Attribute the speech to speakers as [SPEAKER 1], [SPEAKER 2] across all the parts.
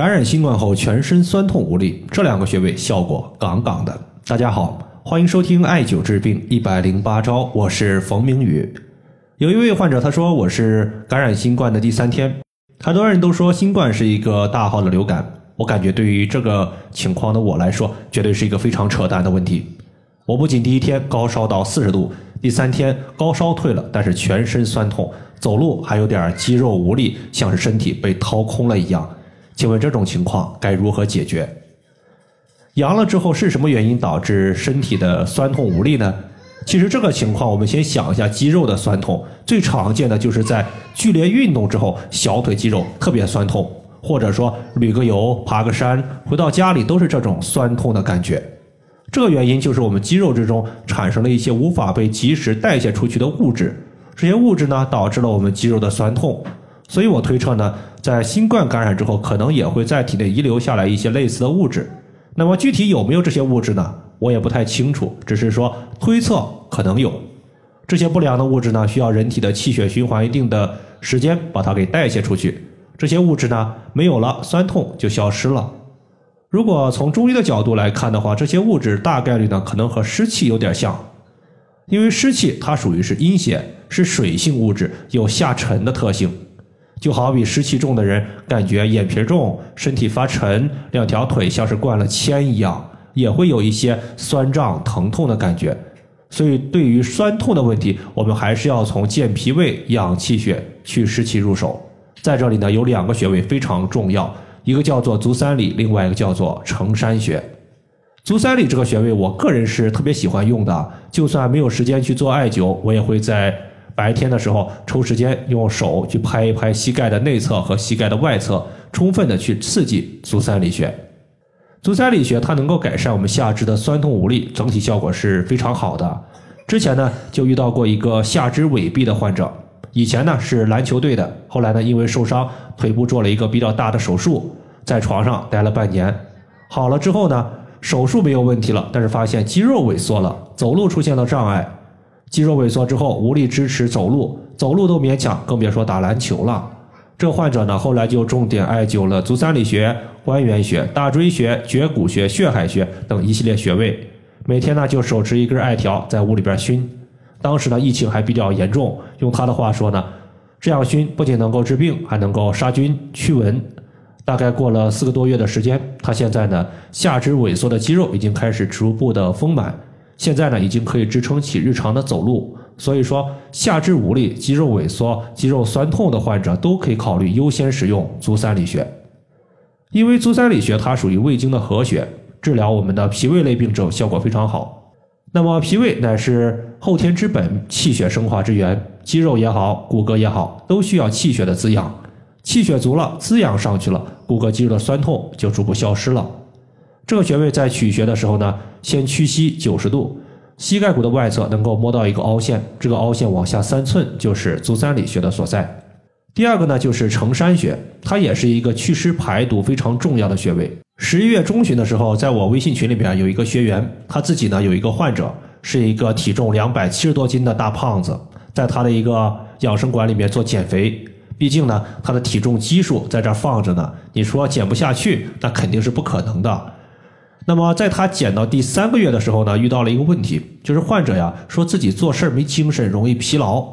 [SPEAKER 1] 感染新冠后全身酸痛无力，这两个穴位效果杠杠的。大家好，欢迎收听艾灸治病一百零八招，我是冯明宇。有一位患者他说我是感染新冠的第三天，很多人都说新冠是一个大号的流感，我感觉对于这个情况的我来说，绝对是一个非常扯淡的问题。我不仅第一天高烧到四十度，第三天高烧退了，但是全身酸痛，走路还有点肌肉无力，像是身体被掏空了一样。请问这种情况该如何解决？阳了之后是什么原因导致身体的酸痛无力呢？其实这个情况，我们先想一下肌肉的酸痛，最常见的就是在剧烈运动之后，小腿肌肉特别酸痛，或者说旅个游、爬个山，回到家里都是这种酸痛的感觉。这个原因就是我们肌肉之中产生了一些无法被及时代谢出去的物质，这些物质呢导致了我们肌肉的酸痛。所以我推测呢，在新冠感染之后，可能也会在体内遗留下来一些类似的物质。那么具体有没有这些物质呢？我也不太清楚，只是说推测可能有。这些不良的物质呢，需要人体的气血循环一定的时间把它给代谢出去。这些物质呢没有了，酸痛就消失了。如果从中医的角度来看的话，这些物质大概率呢可能和湿气有点像，因为湿气它属于是阴邪，是水性物质，有下沉的特性。就好比湿气重的人，感觉眼皮重、身体发沉、两条腿像是灌了铅一样，也会有一些酸胀、疼痛的感觉。所以，对于酸痛的问题，我们还是要从健脾胃、养气血、去湿气入手。在这里呢，有两个穴位非常重要，一个叫做足三里，另外一个叫做承山穴。足三里这个穴位，我个人是特别喜欢用的，就算没有时间去做艾灸，我也会在。白天的时候，抽时间用手去拍一拍膝盖的内侧和膝盖的外侧，充分的去刺激足三里穴。足三里穴它能够改善我们下肢的酸痛无力，整体效果是非常好的。之前呢就遇到过一个下肢痿痹的患者，以前呢是篮球队的，后来呢因为受伤腿部做了一个比较大的手术，在床上待了半年。好了之后呢，手术没有问题了，但是发现肌肉萎缩了，走路出现了障碍。肌肉萎缩之后无力支持走路，走路都勉强，更别说打篮球了。这患者呢，后来就重点艾灸了足三里穴、关元穴、大椎穴、绝骨穴、血海穴等一系列穴位，每天呢就手持一根艾条在屋里边熏。当时呢疫情还比较严重，用他的话说呢，这样熏不仅能够治病，还能够杀菌驱蚊。大概过了四个多月的时间，他现在呢下肢萎缩的肌肉已经开始逐步的丰满。现在呢，已经可以支撑起日常的走路，所以说下肢无力、肌肉萎缩、肌肉酸痛的患者都可以考虑优先使用足三里穴。因为足三里穴它属于胃经的合穴，治疗我们的脾胃类病症效果非常好。那么脾胃乃是后天之本，气血生化之源，肌肉也好，骨骼也好，都需要气血的滋养。气血足了，滋养上去了，骨骼肌肉的酸痛就逐步消失了。这个穴位在取穴的时候呢，先屈膝九十度，膝盖骨的外侧能够摸到一个凹陷，这个凹陷往下三寸就是足三里穴的所在。第二个呢就是承山穴，它也是一个祛湿排毒非常重要的穴位。十一月中旬的时候，在我微信群里边有一个学员，他自己呢有一个患者，是一个体重两百七十多斤的大胖子，在他的一个养生馆里面做减肥。毕竟呢，他的体重基数在这放着呢，你说减不下去，那肯定是不可能的。那么，在他减到第三个月的时候呢，遇到了一个问题，就是患者呀说自己做事没精神，容易疲劳。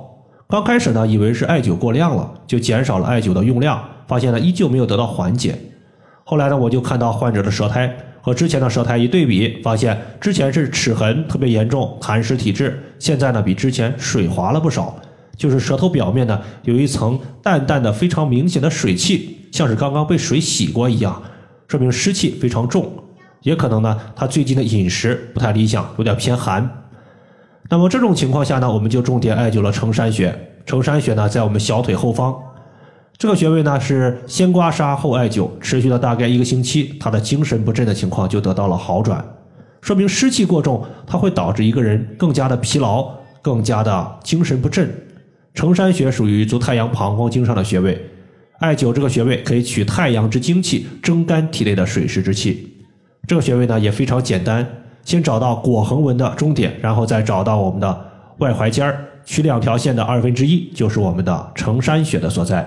[SPEAKER 1] 刚开始呢，以为是艾灸过量了，就减少了艾灸的用量，发现呢依旧没有得到缓解。后来呢，我就看到患者的舌苔和之前的舌苔一对比，发现之前是齿痕特别严重、痰湿体质，现在呢比之前水滑了不少，就是舌头表面呢有一层淡淡的、非常明显的水汽，像是刚刚被水洗过一样，说明湿气非常重。也可能呢，他最近的饮食不太理想，有点偏寒。那么这种情况下呢，我们就重点艾灸了承山穴。承山穴呢，在我们小腿后方，这个穴位呢是先刮痧后艾灸，持续了大概一个星期，他的精神不振的情况就得到了好转。说明湿气过重，它会导致一个人更加的疲劳，更加的精神不振。承山穴属于足太阳膀胱经上的穴位，艾灸这个穴位可以取太阳之精气，蒸干体内的水湿之气。这个穴位呢也非常简单，先找到腘横纹的中点，然后再找到我们的外踝尖儿，取两条线的二分之一，就是我们的承山穴的所在。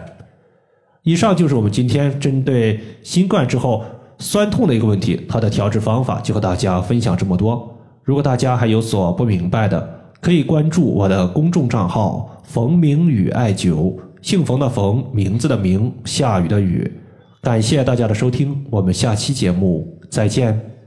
[SPEAKER 1] 以上就是我们今天针对新冠之后酸痛的一个问题，它的调治方法就和大家分享这么多。如果大家还有所不明白的，可以关注我的公众账号“冯明宇艾灸”，姓冯的冯，名字的名，下雨的雨。感谢大家的收听，我们下期节目再见。